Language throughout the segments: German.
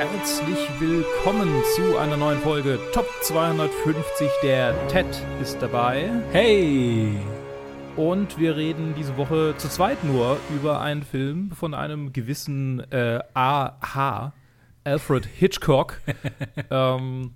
herzlich willkommen zu einer neuen Folge Top 250. Der Ted ist dabei. Hey! Und wir reden diese Woche zu zweit nur über einen Film von einem gewissen äh, A.H. Alfred Hitchcock, ähm,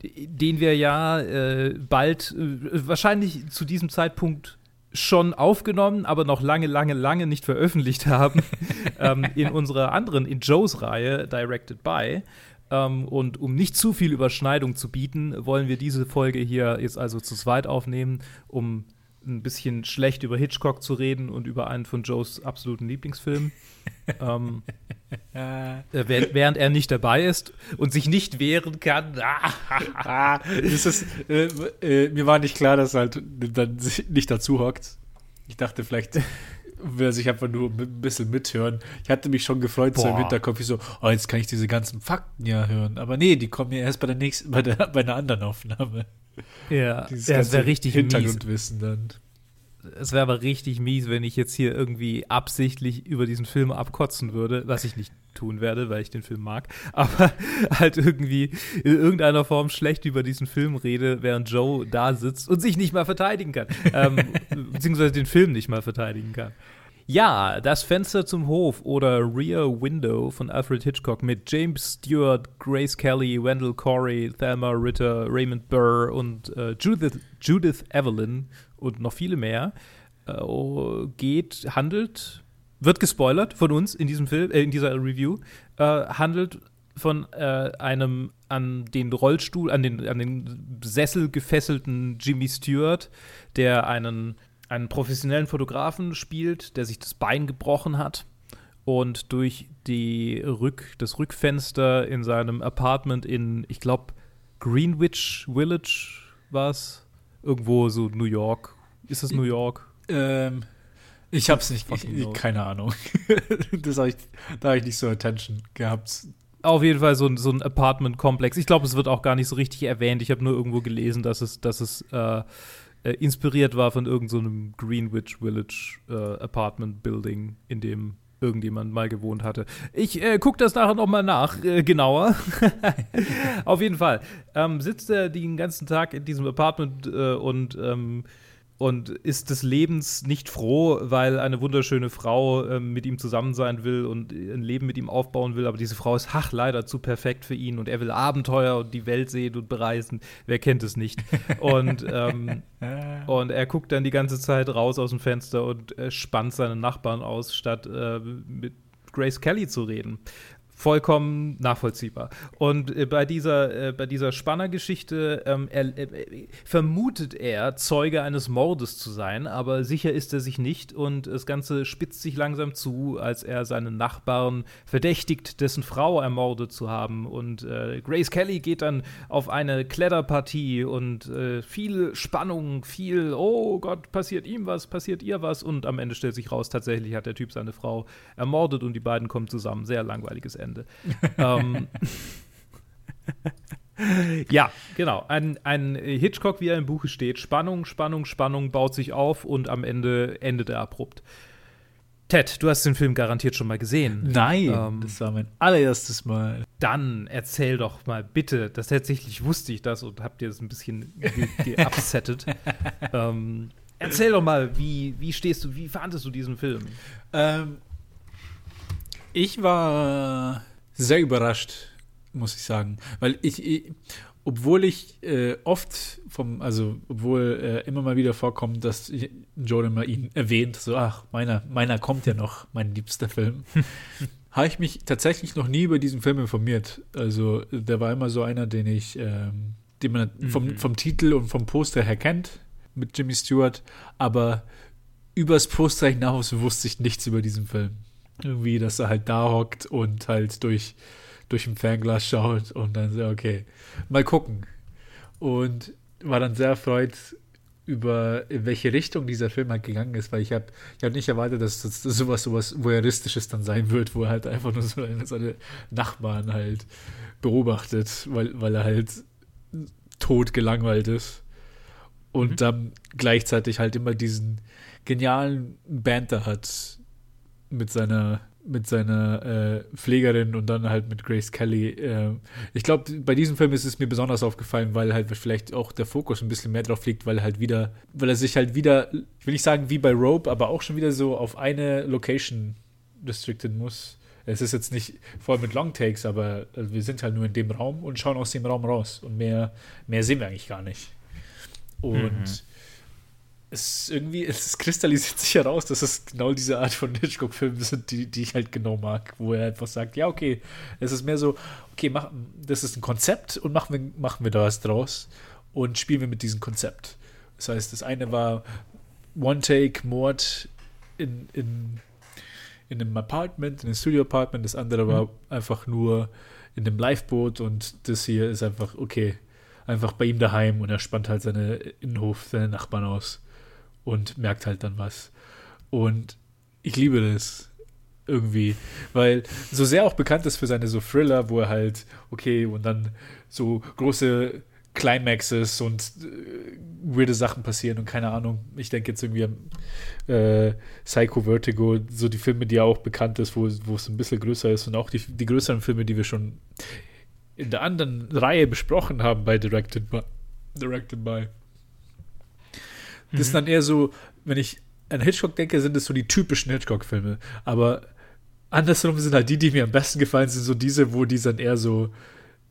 den wir ja äh, bald, äh, wahrscheinlich zu diesem Zeitpunkt schon aufgenommen, aber noch lange, lange, lange nicht veröffentlicht haben, ähm, in unserer anderen, in Joes Reihe, Directed By. Ähm, und um nicht zu viel Überschneidung zu bieten, wollen wir diese Folge hier jetzt also zu zweit aufnehmen, um ein bisschen schlecht über Hitchcock zu reden und über einen von Joes absoluten Lieblingsfilmen. ähm, äh, während er nicht dabei ist und sich nicht wehren kann. ah, ist, äh, äh, mir war nicht klar, dass er halt dann nicht dazu hockt. Ich dachte, vielleicht will er sich einfach nur ein bisschen mithören. Ich hatte mich schon gefreut, Boah. so im Hinterkopf, ich so, oh, jetzt kann ich diese ganzen Fakten ja hören. Aber nee, die kommen ja erst bei der nächsten, bei, der, bei einer anderen Aufnahme. Ja, Dieses ja das wäre richtig Hintergrundwissen mies. dann. Es wäre aber richtig mies, wenn ich jetzt hier irgendwie absichtlich über diesen Film abkotzen würde, was ich nicht tun werde, weil ich den Film mag, aber halt irgendwie in irgendeiner Form schlecht über diesen Film rede, während Joe da sitzt und sich nicht mal verteidigen kann, ähm, beziehungsweise den Film nicht mal verteidigen kann. Ja, das Fenster zum Hof oder Rear Window von Alfred Hitchcock mit James Stewart, Grace Kelly, Wendell Corey, Thelma Ritter, Raymond Burr und äh, Judith, Judith Evelyn und noch viele mehr äh, geht, handelt, wird gespoilert von uns in diesem Film, äh, in dieser Review, äh, handelt von äh, einem an den Rollstuhl, an den, an den Sessel gefesselten Jimmy Stewart, der einen einen professionellen Fotografen spielt, der sich das Bein gebrochen hat und durch die Rück, das Rückfenster in seinem Apartment in, ich glaube, Greenwich Village war es, irgendwo so New York. Ist das New York? Ähm, ich hab's nicht, ich, keine Ahnung. das hab ich, da habe ich nicht so Attention gehabt. Auf jeden Fall so, ein, so ein Apartment-Komplex. Ich glaube, es wird auch gar nicht so richtig erwähnt. Ich habe nur irgendwo gelesen, dass es, dass es äh, äh, inspiriert war von irgendeinem so Greenwich Village äh, Apartment Building, in dem irgendjemand mal gewohnt hatte. Ich äh, gucke das nachher nochmal nach, äh, genauer. Auf jeden Fall. Ähm, sitzt er den ganzen Tag in diesem Apartment äh, und ähm, und ist des Lebens nicht froh, weil eine wunderschöne Frau äh, mit ihm zusammen sein will und ein Leben mit ihm aufbauen will, aber diese Frau ist ach leider zu perfekt für ihn und er will Abenteuer und die Welt sehen und bereisen. Wer kennt es nicht? Und, ähm, und er guckt dann die ganze Zeit raus aus dem Fenster und äh, spannt seine Nachbarn aus, statt äh, mit Grace Kelly zu reden vollkommen nachvollziehbar. Und äh, bei dieser, äh, dieser Spannergeschichte ähm, äh, vermutet er, Zeuge eines Mordes zu sein, aber sicher ist er sich nicht und das Ganze spitzt sich langsam zu, als er seinen Nachbarn verdächtigt, dessen Frau ermordet zu haben. Und äh, Grace Kelly geht dann auf eine Kletterpartie und äh, viel Spannung, viel, oh Gott, passiert ihm was, passiert ihr was und am Ende stellt sich raus, tatsächlich hat der Typ seine Frau ermordet und die beiden kommen zusammen. Sehr langweiliges Ende. Ende. ähm, ja, genau. Ein, ein Hitchcock, wie er im Buche steht. Spannung, Spannung, Spannung baut sich auf und am Ende endet er abrupt. Ted, du hast den Film garantiert schon mal gesehen. Nein, ähm, das war mein allererstes Mal. Dann erzähl doch mal bitte, das tatsächlich wusste ich das und hab dir das ein bisschen geupsettet. ähm, erzähl doch mal, wie, wie stehst du, wie fandest du diesen Film? Ähm, ich war sehr überrascht, muss ich sagen. Weil ich, ich obwohl ich äh, oft vom, also obwohl äh, immer mal wieder vorkommt, dass Jordan mal ihn erwähnt, so, ach, meiner, meiner kommt ja noch, mein liebster Film. habe ich mich tatsächlich noch nie über diesen Film informiert. Also der war immer so einer, den ich, ähm, den man vom, mhm. vom Titel und vom Poster her kennt, mit Jimmy Stewart, aber übers Poster hinaus wusste ich nichts über diesen Film. Irgendwie, dass er halt da hockt und halt durch, durch ein Fernglas schaut und dann so, okay, mal gucken. Und war dann sehr erfreut über in welche Richtung dieser Film halt gegangen ist, weil ich habe ich hab nicht erwartet, dass das, sowas sowas voyeuristisches dann sein wird, wo er halt einfach nur so seine, seine Nachbarn halt beobachtet, weil, weil er halt tot gelangweilt ist und mhm. dann gleichzeitig halt immer diesen genialen Banter hat mit seiner mit seiner äh, Pflegerin und dann halt mit Grace Kelly. Äh, ich glaube, bei diesem Film ist es mir besonders aufgefallen, weil halt vielleicht auch der Fokus ein bisschen mehr drauf liegt, weil er halt wieder, weil er sich halt wieder, will ich sagen, wie bei Rope, aber auch schon wieder so auf eine Location restricted muss. Es ist jetzt nicht voll mit Longtakes, aber also wir sind halt nur in dem Raum und schauen aus dem Raum raus. Und mehr, mehr sehen wir eigentlich gar nicht. Und mhm es irgendwie, es kristallisiert sich heraus, dass es genau diese Art von Hitchcock-Filmen sind, die, die ich halt genau mag, wo er einfach sagt, ja, okay, es ist mehr so, okay, mach, das ist ein Konzept und machen wir, machen wir da was draus und spielen wir mit diesem Konzept. Das heißt, das eine war One-Take-Mord in, in, in einem Apartment, in einem Studio-Apartment, das andere war mhm. einfach nur in einem Liveboot und das hier ist einfach, okay, einfach bei ihm daheim und er spannt halt seine Innenhof, seine Nachbarn aus und merkt halt dann was. Und ich liebe das irgendwie, weil so sehr auch bekannt ist für seine so Thriller, wo er halt, okay, und dann so große Climaxes und äh, weirde Sachen passieren und keine Ahnung. Ich denke jetzt irgendwie an äh, Psycho Vertigo, so die Filme, die ja auch bekannt ist, wo, es ein bisschen größer ist und auch die, die größeren Filme, die wir schon in der anderen Reihe besprochen haben bei Directed by. Directed by. Das mhm. ist dann eher so, wenn ich an Hitchcock denke, sind es so die typischen Hitchcock-Filme. Aber andersrum sind halt die, die mir am besten gefallen, sind so diese, wo die dann eher so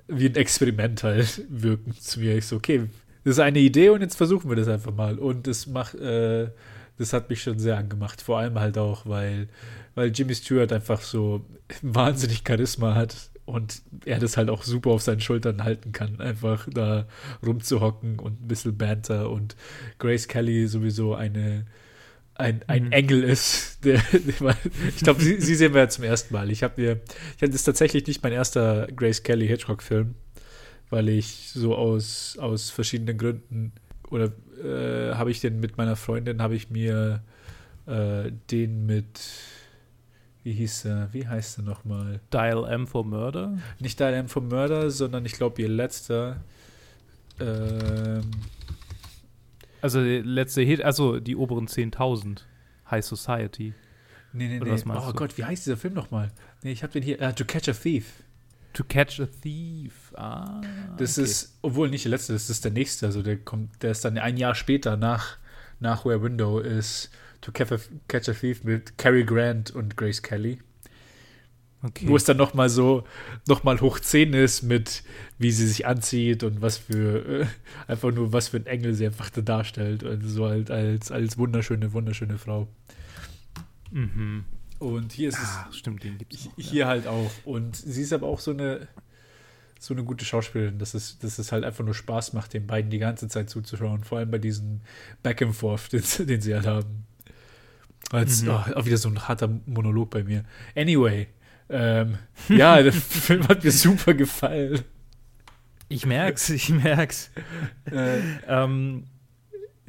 wie ein Experiment halt wirken zu mir. Ich so, okay, das ist eine Idee und jetzt versuchen wir das einfach mal. Und das macht, äh, das hat mich schon sehr angemacht. Vor allem halt auch, weil, weil Jimmy Stewart einfach so wahnsinnig Charisma hat und er das halt auch super auf seinen Schultern halten kann, einfach da rumzuhocken und ein bisschen Banter und Grace Kelly sowieso eine ein, ein mhm. Engel ist. Der, der, ich glaube, sie, sie, sehen wir ja zum ersten Mal. Ich habe mir, ich hatte das tatsächlich nicht mein erster Grace Kelly Hitchcock-Film, weil ich so aus, aus verschiedenen Gründen oder äh, habe ich den mit meiner Freundin, habe ich mir äh, den mit wie hieß er, wie heißt er nochmal? Dial M for Murder? Nicht Dial M for Murder, sondern ich glaube ihr letzter. Ähm, also der letzte Hit, also die oberen 10.000. High Society. Nee, nee, Oder nee. Oh du? Gott, wie heißt dieser Film nochmal? Nee, ich habe den hier. Uh, to Catch a Thief. To Catch a Thief. Ah. Das okay. ist, obwohl nicht der letzte, das ist der nächste. Also der kommt, der ist dann ein Jahr später nach, nach Where Window ist To Catch a Thief mit Cary Grant und Grace Kelly. Okay. Wo es dann nochmal so, nochmal hoch 10 ist mit, wie sie sich anzieht und was für, äh, einfach nur, was für ein Engel sie einfach da darstellt. Also so halt als, als wunderschöne, wunderschöne Frau. Mhm. Und hier ist ah, es. Stimmt, den gibt es. Hier ja. halt auch. Und sie ist aber auch so eine, so eine gute Schauspielerin, dass es, dass es halt einfach nur Spaß macht, den beiden die ganze Zeit zuzuschauen. Vor allem bei diesem Back and Forth, den, den sie halt haben. Als, mhm. oh, auch wieder so ein harter Monolog bei mir. Anyway, ähm, ja, der Film hat mir super gefallen. Ich merk's, ich merk's. Äh, ähm,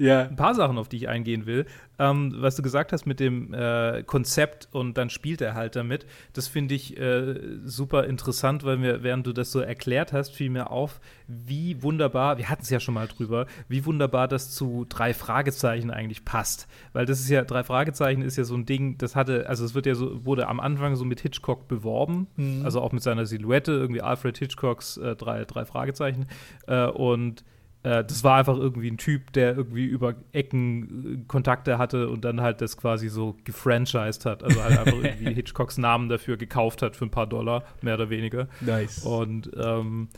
ja. Ein paar Sachen, auf die ich eingehen will. Ähm, was du gesagt hast mit dem äh, Konzept und dann spielt er halt damit, das finde ich äh, super interessant, weil mir, während du das so erklärt hast, fiel mir auf, wie wunderbar, wir hatten es ja schon mal drüber, wie wunderbar das zu drei Fragezeichen eigentlich passt. Weil das ist ja, drei Fragezeichen ist ja so ein Ding, das hatte, also es wird ja so, wurde am Anfang so mit Hitchcock beworben, mhm. also auch mit seiner Silhouette, irgendwie Alfred Hitchcocks äh, drei, drei Fragezeichen. Äh, und äh, das war einfach irgendwie ein Typ, der irgendwie über Ecken äh, Kontakte hatte und dann halt das quasi so gefranchised hat. Also halt einfach irgendwie Hitchcocks Namen dafür gekauft hat für ein paar Dollar, mehr oder weniger. Nice. Und, ähm,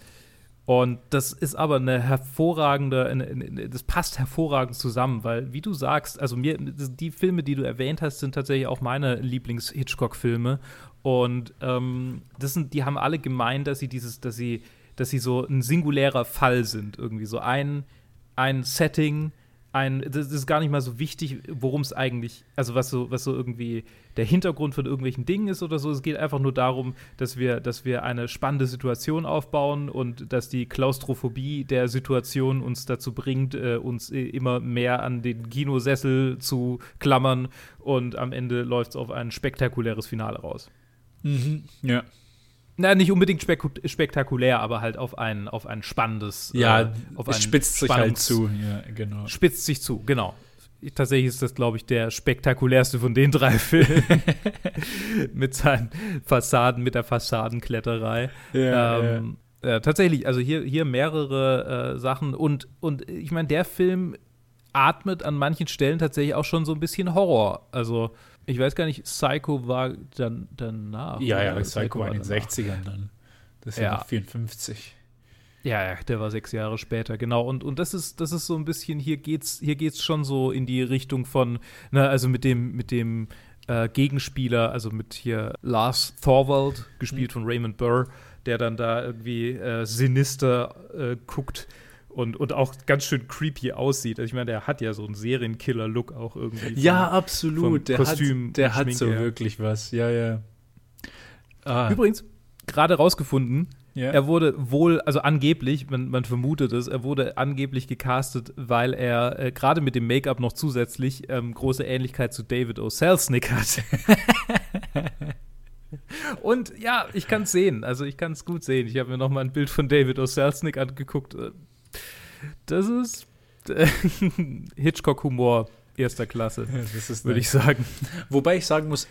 und das ist aber eine hervorragende, eine, eine, das passt hervorragend zusammen, weil, wie du sagst, also mir, die Filme, die du erwähnt hast, sind tatsächlich auch meine Lieblings-Hitchcock-Filme. Und ähm, das sind, die haben alle gemeint, dass sie dieses, dass sie dass sie so ein singulärer Fall sind. Irgendwie so ein, ein Setting, ein, das ist gar nicht mal so wichtig, worum es eigentlich, also was so, was so irgendwie der Hintergrund von irgendwelchen Dingen ist oder so. Es geht einfach nur darum, dass wir, dass wir eine spannende Situation aufbauen und dass die Klaustrophobie der Situation uns dazu bringt, äh, uns immer mehr an den Kinosessel zu klammern und am Ende läuft es auf ein spektakuläres Finale raus. Mhm, ja. Na, nicht unbedingt spek spektakulär, aber halt auf ein, auf ein spannendes. Ja, äh, auf es spitzt sich halt zu. Ja, genau. Spitzt sich zu, genau. tatsächlich ist das, glaube ich, der spektakulärste von den drei Filmen. mit seinen Fassaden, mit der Fassadenkletterei. Ja, ähm, ja. ja, tatsächlich, also hier, hier mehrere äh, Sachen und, und ich meine, der Film atmet an manchen Stellen tatsächlich auch schon so ein bisschen Horror. Also, ich weiß gar nicht, Psycho war dann danach. Ja, ja, Psycho, Psycho war in den danach. 60ern dann. Das ist ja, ja 54. Ja, ja, der war sechs Jahre später, genau. Und, und das ist, das ist so ein bisschen, hier geht's, hier geht's schon so in die Richtung von, ne, also mit dem, mit dem äh, Gegenspieler, also mit hier Lars Thorwald, gespielt mhm. von Raymond Burr, der dann da irgendwie äh, sinister äh, guckt und, und auch ganz schön creepy aussieht. Also ich meine, der hat ja so einen Serienkiller-Look auch irgendwie. Ja, vom, absolut. Der Kostüm hat, der hat so wirklich was. Ja, ja. Ah. Übrigens, gerade rausgefunden, Yeah. Er wurde wohl, also angeblich, man, man, vermutet es, er wurde angeblich gecastet, weil er äh, gerade mit dem Make-up noch zusätzlich ähm, große Ähnlichkeit zu David O. Selznick hat. Und ja, ich kann es sehen. Also ich kann es gut sehen. Ich habe mir noch mal ein Bild von David O. Selznick angeguckt. Äh, das ist äh, Hitchcock-Humor erster Klasse, würde ich sagen. Wobei ich sagen muss,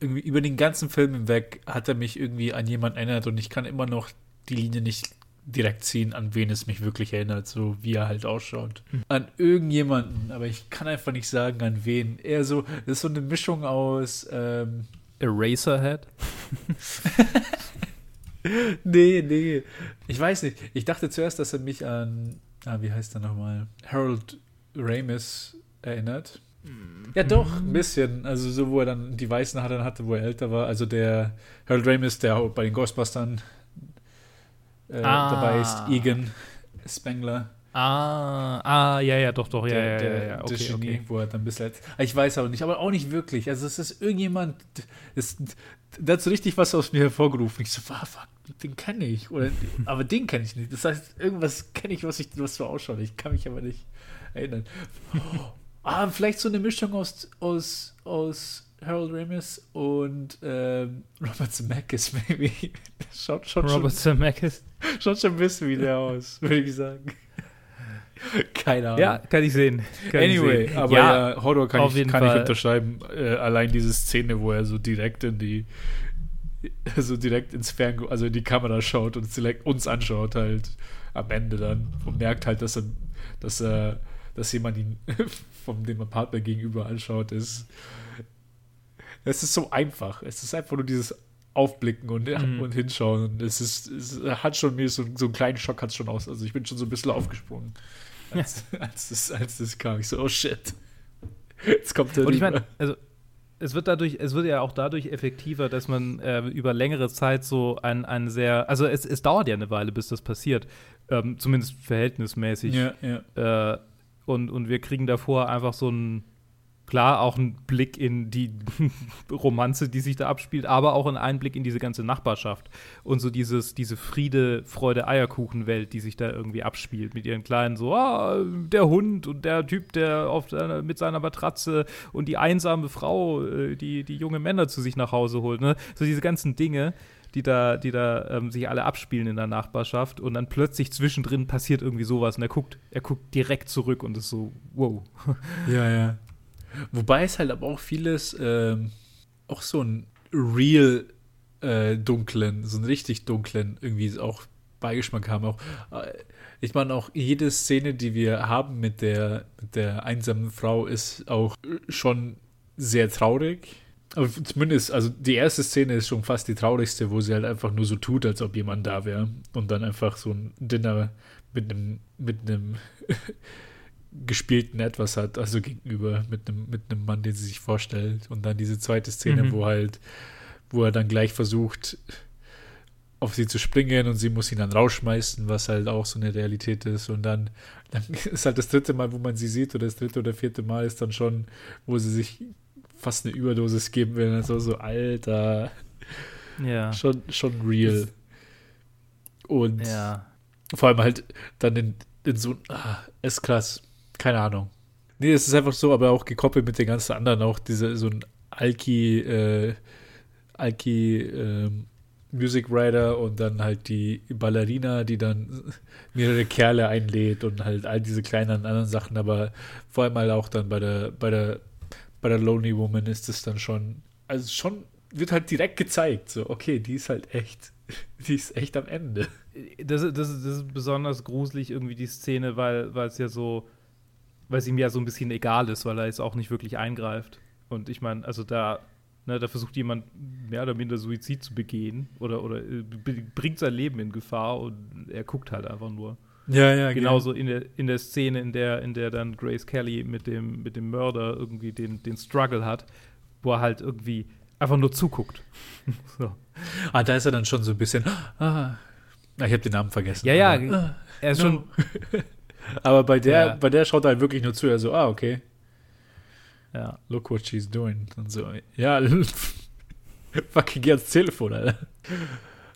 irgendwie über den ganzen Film hinweg hat er mich irgendwie an jemanden erinnert und ich kann immer noch die Linie nicht direkt ziehen, an wen es mich wirklich erinnert, so wie er halt ausschaut. Mhm. An irgendjemanden, aber ich kann einfach nicht sagen, an wen. Eher so, das ist so eine Mischung aus ähm, Eraserhead? nee, nee. Ich weiß nicht. Ich dachte zuerst, dass er mich an, ah, wie heißt er nochmal? Harold Ramis erinnert. Mhm. Ja, doch, ein bisschen. Also, so, wo er dann die weißen Haare hatte, wo er älter war. Also, der Harold Ramis, der bei den Ghostbustern äh, ah. dabei ist, Egan Spengler. Ah, ah, ja, ja, doch, doch, ja, der, ja, ja, ja, okay, Genie, okay. wo er dann ein bisschen. Ich weiß aber nicht, aber auch nicht wirklich. Also, es ist irgendjemand, das, der hat so richtig was aus mir hervorgerufen. Ich so, ah, fuck, den kenne ich. Oder, aber den kenne ich nicht. Das heißt, irgendwas kenne ich, was, ich, was so ausschaut. Ich kann mich aber nicht erinnern. Oh, Ah, vielleicht so eine Mischung aus, aus, aus Harold Ramis und ähm, Robert Zemeckis, maybe. Schaut, schaut Robert Zemeckis? Schaut schon ein bisschen wie der aus, würde ich sagen. Keine Ahnung. Ja, kann ich sehen. Kann anyway, ich sehen. aber ja, ja, Horror kann, ich, kann ich unterschreiben. Äh, allein diese Szene, wo er so direkt in die so direkt ins Fern, also in die Kamera schaut und direkt uns anschaut, halt am Ende dann und merkt halt, dass er, dass er dass jemand ihn von dem Partner gegenüber anschaut, ist. Es ist so einfach. Es ist einfach nur dieses Aufblicken und, mhm. und hinschauen. Und es ist, es hat schon mir so, so einen kleinen Schock hat schon aus. Also ich bin schon so ein bisschen aufgesprungen, als, als, das, als das kam. Ich so, oh shit. Jetzt kommt der. Und ich meine, also es wird dadurch, es wird ja auch dadurch effektiver, dass man äh, über längere Zeit so ein, ein sehr, also es, es dauert ja eine Weile, bis das passiert, ähm, zumindest verhältnismäßig. Ja, ja. Äh, und, und wir kriegen davor einfach so einen, klar, auch einen Blick in die Romanze, die sich da abspielt, aber auch einen Einblick in diese ganze Nachbarschaft und so dieses, diese Friede, Freude, Eierkuchen-Welt, die sich da irgendwie abspielt mit ihren kleinen, so, ah, der Hund und der Typ, der auf seine, mit seiner Matratze und die einsame Frau, äh, die, die junge Männer zu sich nach Hause holt, ne? So diese ganzen Dinge die da, die da ähm, sich alle abspielen in der Nachbarschaft und dann plötzlich zwischendrin passiert irgendwie sowas und er guckt, er guckt direkt zurück und ist so, wow. Ja, ja. Wobei es halt aber auch vieles, ähm, auch so ein real äh, dunklen, so einen richtig dunklen irgendwie auch Beigeschmack haben. Auch, äh, ich meine, auch jede Szene, die wir haben mit der, mit der einsamen Frau, ist auch schon sehr traurig aber zumindest, also die erste Szene ist schon fast die traurigste, wo sie halt einfach nur so tut, als ob jemand da wäre. Und dann einfach so ein Dinner mit einem, mit einem gespielten etwas hat, also gegenüber mit einem, mit einem Mann, den sie sich vorstellt. Und dann diese zweite Szene, mhm. wo halt, wo er dann gleich versucht, auf sie zu springen und sie muss ihn dann rausschmeißen, was halt auch so eine Realität ist. Und dann, dann ist halt das dritte Mal, wo man sie sieht, oder das dritte oder vierte Mal ist dann schon, wo sie sich fast eine Überdosis geben will. Also so, Alter. Ja. Schon, schon real. Und ja. vor allem halt dann in, in so ah, ist krass. Keine Ahnung. Nee, es ist einfach so, aber auch gekoppelt mit den ganzen anderen, auch diese, so ein Alki, äh, Alki, ähm, Music Writer und dann halt die Ballerina, die dann mehrere Kerle einlädt und halt all diese kleinen anderen Sachen, aber vor allem halt auch dann bei der, bei der, bei der Lonely Woman ist es dann schon, also schon wird halt direkt gezeigt, so, okay, die ist halt echt, die ist echt am Ende. Das, das, das ist besonders gruselig irgendwie die Szene, weil, weil es ja so, weil es ihm ja so ein bisschen egal ist, weil er jetzt auch nicht wirklich eingreift. Und ich meine, also da, ne, da versucht jemand mehr oder minder Suizid zu begehen oder, oder äh, bringt sein Leben in Gefahr und er guckt halt einfach nur. Ja, ja, Genauso in der, in der Szene, in der, in der dann Grace Kelly mit dem, mit dem Mörder irgendwie den, den Struggle hat, wo er halt irgendwie einfach nur zuguckt. so. Ah, da ist er dann schon so ein bisschen. Ah, ich habe den Namen vergessen. Ja, ja, ah, er ist no. schon. aber bei der, ja. bei der schaut er halt wirklich nur zu. Er so, ah, okay. Ja. Look what she's doing. Und so, ja, fucking geh ans Telefon, Alter.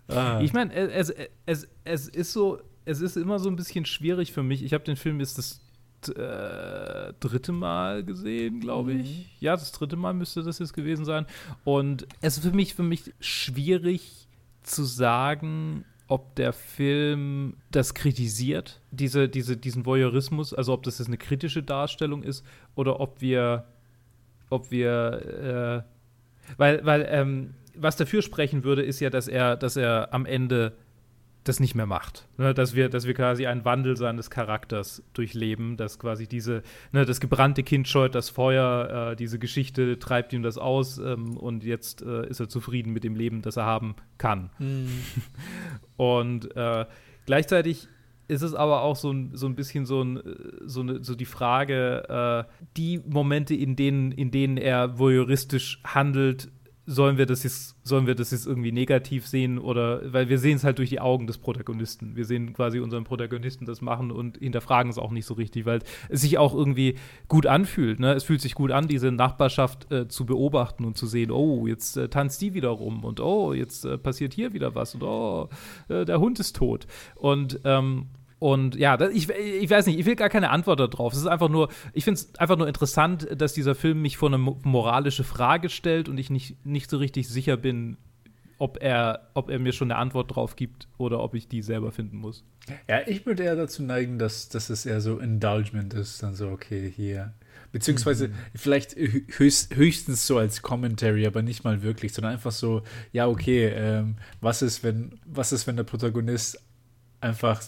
Ah. Ich meine, es, es, es ist so, es ist immer so ein bisschen schwierig für mich. Ich habe den Film jetzt das äh, dritte Mal gesehen, glaube ich. Mhm. Ja, das dritte Mal müsste das jetzt gewesen sein. Und es ist für mich, für mich schwierig zu sagen, ob der Film das kritisiert, diese, diese, diesen Voyeurismus, also ob das jetzt eine kritische Darstellung ist oder ob wir ob wir, äh, weil, weil, ähm, was dafür sprechen würde, ist ja, dass er, dass er am Ende das nicht mehr macht. Ne? Dass, wir, dass wir quasi einen Wandel seines Charakters durchleben, dass quasi diese, ne, das gebrannte Kind scheut das Feuer, äh, diese Geschichte treibt ihm das aus ähm, und jetzt äh, ist er zufrieden mit dem Leben, das er haben kann. Mhm. und äh, gleichzeitig ist es aber auch so ein, so ein bisschen so, ein, so, eine, so die Frage, äh, die Momente, in denen, in denen er voyeuristisch handelt, sollen wir das jetzt, sollen wir das jetzt irgendwie negativ sehen oder weil wir sehen es halt durch die Augen des Protagonisten. Wir sehen quasi unseren Protagonisten das machen und hinterfragen es auch nicht so richtig, weil es sich auch irgendwie gut anfühlt. Ne? Es fühlt sich gut an, diese Nachbarschaft äh, zu beobachten und zu sehen, oh, jetzt äh, tanzt die wieder rum und oh, jetzt äh, passiert hier wieder was und oh, äh, der Hund ist tot. Und ähm, und ja, ich, ich weiß nicht, ich will gar keine Antwort darauf. Es ist einfach nur, ich finde es einfach nur interessant, dass dieser Film mich vor eine moralische Frage stellt und ich nicht, nicht so richtig sicher bin, ob er, ob er mir schon eine Antwort drauf gibt oder ob ich die selber finden muss. Ja, ich würde eher dazu neigen, dass, dass es eher so Indulgement ist, dann so, okay, hier. Beziehungsweise mhm. vielleicht höchst, höchstens so als Commentary, aber nicht mal wirklich, sondern einfach so, ja, okay, ähm, was ist, wenn, was ist, wenn der Protagonist einfach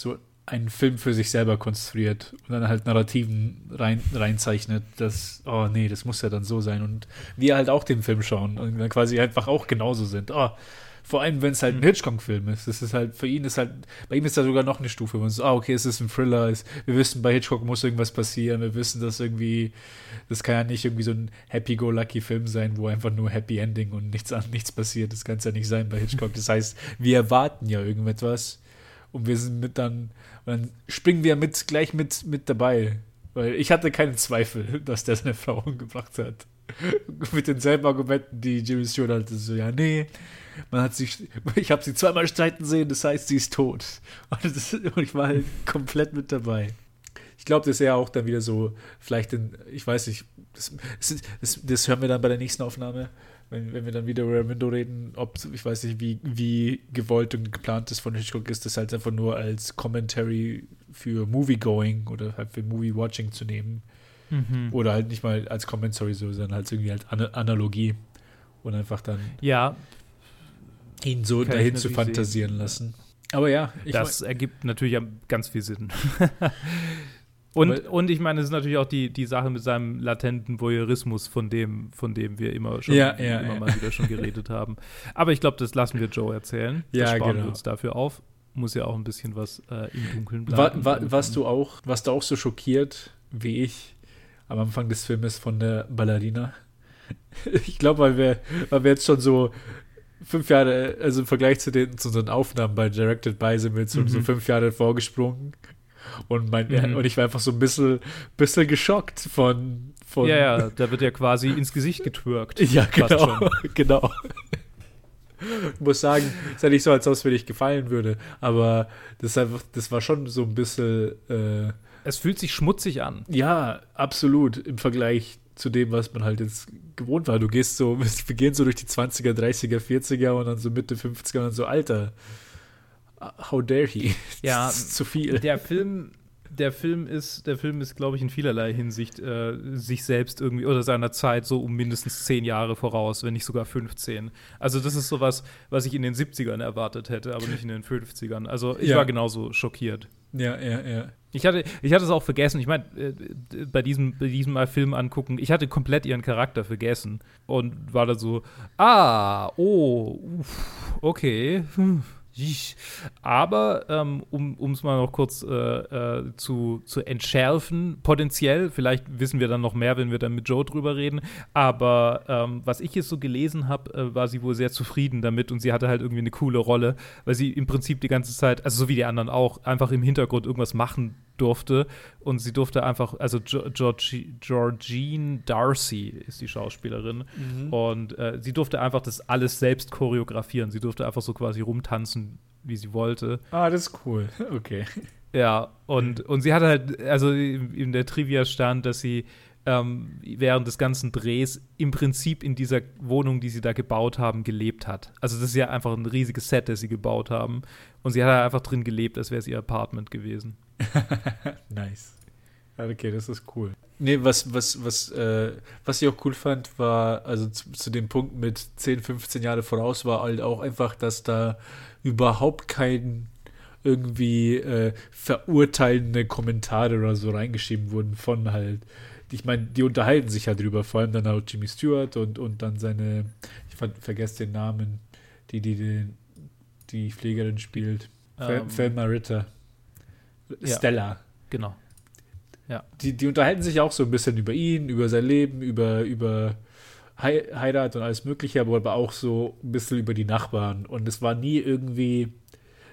so einen Film für sich selber konstruiert und dann halt Narrativen rein, reinzeichnet, dass, oh nee, das muss ja dann so sein. Und wir halt auch den Film schauen und dann quasi einfach auch genauso sind. Oh, vor allem, wenn es halt ein mhm. Hitchcock-Film ist. Das ist halt, für ihn ist halt, bei ihm ist da sogar noch eine Stufe, wo man so, ah, okay, es ist ein Thriller, ist, wir wissen, bei Hitchcock muss irgendwas passieren, wir wissen, dass irgendwie, das kann ja nicht irgendwie so ein Happy-Go-Lucky-Film sein, wo einfach nur Happy Ending und nichts an nichts passiert. Das kann es ja nicht sein bei Hitchcock. Das heißt, wir erwarten ja irgendetwas und wir sind mit dann, dann springen wir mit gleich mit, mit dabei. Weil ich hatte keinen Zweifel, dass der seine Frau umgebracht hat. mit denselben Argumenten, die Jimmy Stewart hatte. So, ja, nee, man hat sich, ich habe sie zweimal streiten sehen, das heißt, sie ist tot. Und, das, und ich war halt komplett mit dabei. Ich glaube, das ist ja auch dann wieder so, vielleicht in, ich weiß nicht, das, das, das hören wir dann bei der nächsten Aufnahme, wenn, wenn wir dann wieder über Window reden, ob, ich weiß nicht, wie, wie gewollt und geplant das von Hitchcock ist, das halt einfach nur als Commentary für Movie-Going oder halt für Movie-Watching zu nehmen. Mhm. Oder halt nicht mal als Commentary, sondern halt irgendwie halt An Analogie und einfach dann ja. ihn so Kann dahin zu fantasieren sehen. lassen. Aber ja, das ergibt natürlich ganz viel Sinn. Und, und ich meine, es ist natürlich auch die, die Sache mit seinem latenten Voyeurismus, von dem, von dem wir immer schon ja, ja, immer ja. mal wieder schon geredet haben. Aber ich glaube, das lassen wir Joe erzählen. Das ja, sparen genau. wir uns dafür auf. Muss ja auch ein bisschen was äh, im Dunkeln bleiben. War, war, warst du auch, warst du auch so schockiert wie ich am Anfang des Filmes von der Ballerina? ich glaube, weil wir, weil wir jetzt schon so fünf Jahre, also im Vergleich zu den zu unseren Aufnahmen bei Directed By sind wir jetzt mhm. so fünf Jahre vorgesprungen. Und, mein, mhm. und ich war einfach so ein bisschen, bisschen geschockt von, von. Ja, ja, da wird ja quasi ins Gesicht getwirkt. Ja, genau. genau. Ich muss sagen, es ist ja nicht so, als ob es mir nicht gefallen würde, aber das, einfach, das war schon so ein bisschen. Äh, es fühlt sich schmutzig an. Ja, absolut. Im Vergleich zu dem, was man halt jetzt gewohnt war. Du gehst so, wir gehen so durch die 20er, 30er, 40er und dann so Mitte 50er und dann so, Alter, how dare he? Ja, zu viel. Der Film, der Film ist, der Film ist, glaube ich, in vielerlei Hinsicht äh, sich selbst irgendwie oder seiner Zeit so um mindestens zehn Jahre voraus, wenn nicht sogar 15. Also das ist sowas, was ich in den 70ern erwartet hätte, aber nicht in den 50ern. Also ich Ja. war genauso schockiert. Ja, ja, ja. Ich hatte, ich hatte es auch vergessen. Ich meine, äh, bei diesem, bei diesem Mal Film angucken, ich hatte komplett ihren Charakter vergessen und war da so, ah, oh, uff, okay. hm. Aber ähm, um es mal noch kurz äh, äh, zu, zu entschärfen, potenziell, vielleicht wissen wir dann noch mehr, wenn wir dann mit Joe drüber reden, aber ähm, was ich jetzt so gelesen habe, äh, war sie wohl sehr zufrieden damit und sie hatte halt irgendwie eine coole Rolle, weil sie im Prinzip die ganze Zeit, also so wie die anderen auch, einfach im Hintergrund irgendwas machen durfte und sie durfte einfach, also Jo- Georgi- Georgine Darcy ist die Schauspielerin und äh, sie durfte einfach das alles selbst choreografieren. Sie durfte einfach so quasi rumtanzen, wie sie wollte. Ah, das ist cool. Okay. Ja, und, und sie hatte halt, also in in der Trivia stand, dass sie ähm, während des ganzen Drehs im Prinzip in dieser Wohnung, die sie da gebaut haben, gelebt hat. Also das ist ja einfach ein riesiges Set, das sie gebaut haben. Und sie hat halt einfach drin gelebt, als wäre es ihr Apartment gewesen. nice. Ja, Okay, das ist cool. Nee, was, was, was, äh, was ich auch cool fand, war, also zu, zu dem Punkt mit 10, 15 Jahre voraus, war halt auch einfach, dass da überhaupt kein irgendwie äh, verurteilende Kommentare oder so reingeschrieben wurden von halt. Ich meine, die unterhalten sich halt drüber, vor allem dann auch Jimmy Stewart und, und dann seine, ich ver vergesse den Namen, die, die, die, die Pflegerin spielt. Fel- Ähm, Thelma Ritter. Ja. Stella Genau. die, die unterhalten sich auch so ein bisschen über ihn, über sein Leben, über, über Hei- Heirat und alles Mögliche, aber aber auch so ein bisschen über die Nachbarn. Und es war nie irgendwie,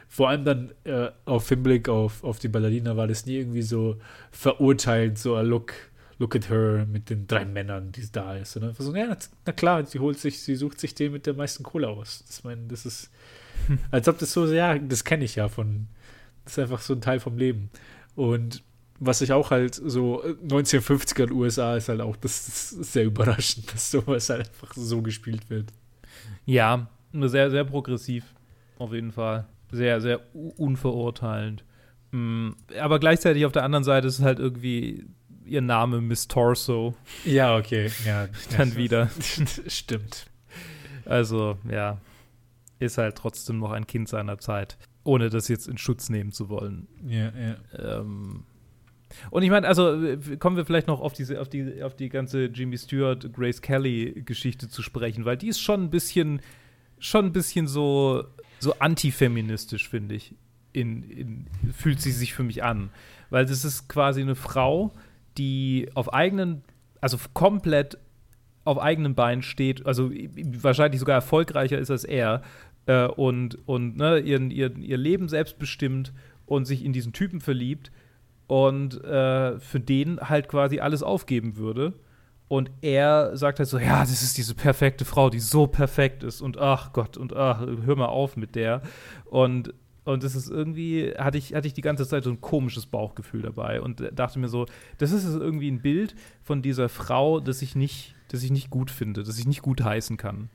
vor allem dann äh, auf Hinblick auf, auf die Ballerina, war das nie irgendwie so verurteilt, so, look, look at her mit den drei Männern, die da ist. Und einfach so, ja, na klar, sie holt sich, sie sucht sich den mit der meisten Kohle aus. Das, mein, das ist, als ob das so, ja, das kenne ich ja von, das ist einfach so ein Teil vom Leben. Und was ich auch halt so äh, 1950er USA ist halt auch, das ist sehr überraschend, dass sowas halt einfach so gespielt wird. Ja, sehr, sehr progressiv. Auf jeden Fall. Sehr, sehr unverurteilend. Mm, Aber gleichzeitig auf der anderen Seite ist es halt irgendwie ihr Name Miss Torso Ja, okay. Ja, dann wieder. Stimmt. Also, ja, ist halt trotzdem noch ein Kind seiner Zeit. Ohne das jetzt in Schutz nehmen zu wollen. Ja, ja. Ähm, und ich meine, also kommen wir vielleicht noch auf diese, auf die, auf die ganze Jimmy Stewart, Grace Kelly-Geschichte zu sprechen, weil die ist schon ein bisschen, schon ein bisschen so, so antifeministisch, finde ich. In, in, fühlt sie sich für mich an. Weil das ist quasi eine Frau, die auf eigenen, also komplett auf eigenen Beinen steht, also wahrscheinlich sogar erfolgreicher ist als er äh, und, und ne, ihren, ihr, ihr Leben selbst bestimmt und sich in diesen Typen verliebt und äh, für den halt quasi alles aufgeben würde. Und er sagt halt so, ja, das ist diese perfekte Frau, die so perfekt ist und ach Gott und ach, hör mal auf mit der. Und, und das ist irgendwie, hatte ich, hatte ich die ganze Zeit so ein komisches Bauchgefühl dabei und dachte mir so, das ist irgendwie ein Bild von dieser Frau, das ich nicht, das ich nicht gut finde, das ich nicht gut heißen kann.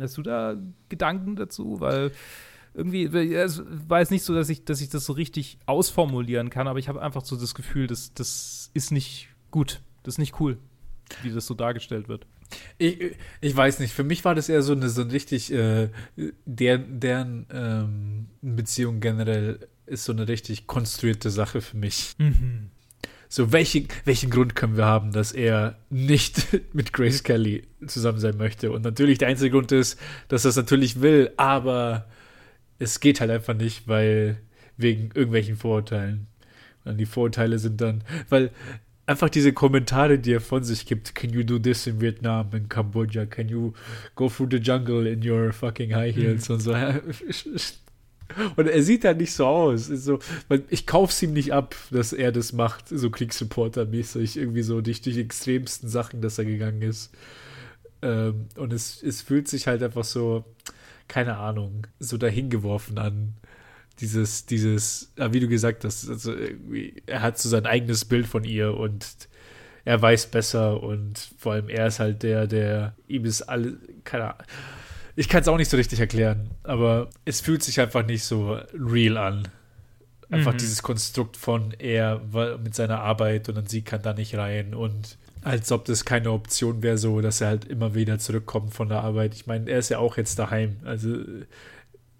Hast du da Gedanken dazu? Weil irgendwie, es war jetzt nicht so, dass ich, dass ich das so richtig ausformulieren kann, aber ich habe einfach so das Gefühl, dass das ist nicht gut, das ist nicht cool, wie das so dargestellt wird. Ich, ich weiß nicht, für mich war das eher so eine so ein richtig, äh, deren, deren ähm, Beziehung generell ist so eine richtig konstruierte Sache für mich. So, welche, welchen Grund können wir haben, dass er nicht mit Grace Kelly zusammen sein möchte? Und natürlich der einzige Grund ist, dass er es natürlich will, aber es geht halt einfach nicht, weil wegen irgendwelchen Vorurteilen. Und die Vorurteile sind dann, weil einfach diese Kommentare, die er von sich gibt, can you do this in Vietnam, in Kambodscha, can you go through the jungle in your fucking high heels und so. Und er sieht halt nicht so aus. So, ich kauf's ihm nicht ab, dass er das macht, so Kriegsreporter-mäßig, irgendwie so durch die extremsten Sachen, dass er gegangen ist. Ähm, und es, es fühlt sich halt einfach so, keine Ahnung, so dahingeworfen an. Dieses, dieses, ja, wie du gesagt hast, also er hat so sein eigenes Bild von ihr und er weiß besser und vor allem er ist halt der, der ihm ist alle, keine Ahnung. Ich kann es auch nicht so richtig erklären, aber es fühlt sich einfach nicht so real an. Einfach mhm. dieses Konstrukt von er mit seiner Arbeit und dann sie kann da nicht rein und als ob das keine Option wäre, so dass er halt immer wieder zurückkommt von der Arbeit. Ich meine, er ist ja auch jetzt daheim. Also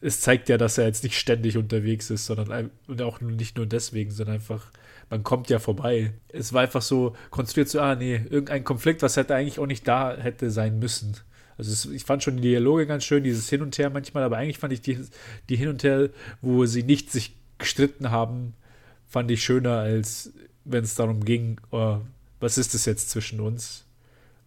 es zeigt ja, dass er jetzt nicht ständig unterwegs ist, sondern und auch nicht nur deswegen, sondern einfach, man kommt ja vorbei. Es war einfach so konstruiert, so, ah, nee, irgendein Konflikt, was hätte eigentlich auch nicht da hätte sein müssen. Also es, ich fand schon die Dialoge ganz schön, dieses Hin und Her manchmal, aber eigentlich fand ich die, die Hin und Her, wo sie nicht sich gestritten haben, fand ich schöner, als wenn es darum ging, oh, was ist das jetzt zwischen uns?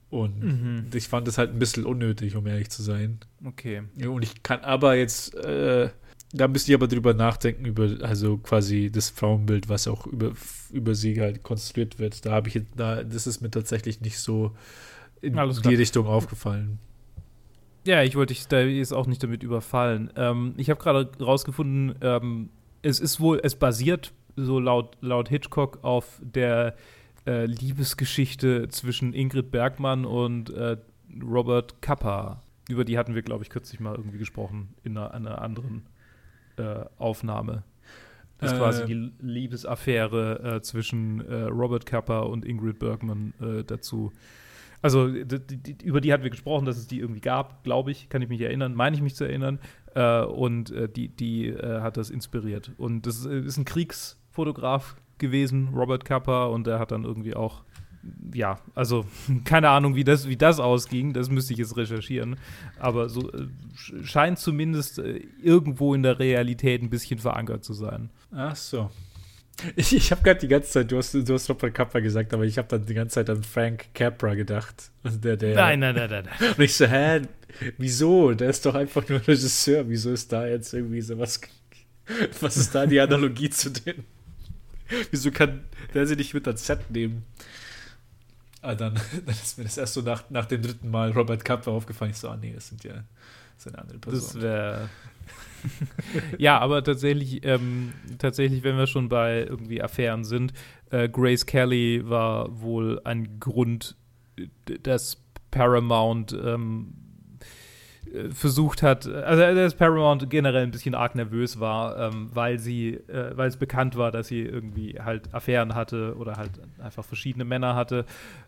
Und mhm. ich fand es halt ein bisschen unnötig, um ehrlich zu sein. Okay. Und ich kann aber jetzt, äh, da müsste ich aber drüber nachdenken, über also quasi das Frauenbild, was auch über, über sie halt konstruiert wird. Da habe ich da, das ist mir tatsächlich nicht so in die Richtung aufgefallen. Ja, ich wollte dich da jetzt auch nicht damit überfallen. Ähm, ich habe gerade rausgefunden, ähm, es ist wohl, es basiert so laut, laut Hitchcock auf der äh, Liebesgeschichte zwischen Ingrid Bergmann und äh, Robert Kappa. Über die hatten wir, glaube ich, kürzlich mal irgendwie gesprochen in einer, einer anderen äh, Aufnahme. Das ist quasi äh. die Liebesaffäre äh, zwischen äh, Robert Kappa und Ingrid Bergman dazu. Also die, die, über die hatten wir gesprochen, dass es die irgendwie gab, glaube ich, kann ich mich erinnern, meine ich mich zu erinnern. und die, die hat das inspiriert. Und das ist, ein Kriegsfotograf gewesen, Robert Kappa, und er hat dann irgendwie auch, ja, also keine Ahnung, wie das, wie das ausging, das müsste ich jetzt recherchieren, aber so äh, scheint zumindest äh, irgendwo in der Realität ein bisschen verankert zu sein. Ach so. Ich, ich habe gerade die ganze Zeit, du hast, du hast Robert Kappa gesagt, aber ich habe dann die ganze Zeit an Frank Capra gedacht. Also der, der, nein, nein, nein, nein, nein. Und ich so, hä, wieso? Der ist doch einfach nur Regisseur. Wieso ist da jetzt irgendwie so was? Was ist da die Analogie zu denen? Wieso kann der sie nicht mit ans Set nehmen? Ah, dann, dann ist mir das erst so nach, nach dem dritten Mal Robert Kappa aufgefallen. Ich so, ah nee, das sind ja das ist eine andere Person. Das wäre. Ja, aber tatsächlich, ähm, tatsächlich, wenn wir schon bei irgendwie Affären sind, äh, Grace Kelly war wohl ein Grund, dass Paramount ähm, versucht hat, also dass Paramount generell ein bisschen arg nervös war, ähm, weil sie, äh, weil es bekannt war, dass sie irgendwie halt Affären hatte oder halt einfach verschiedene Männer hatte,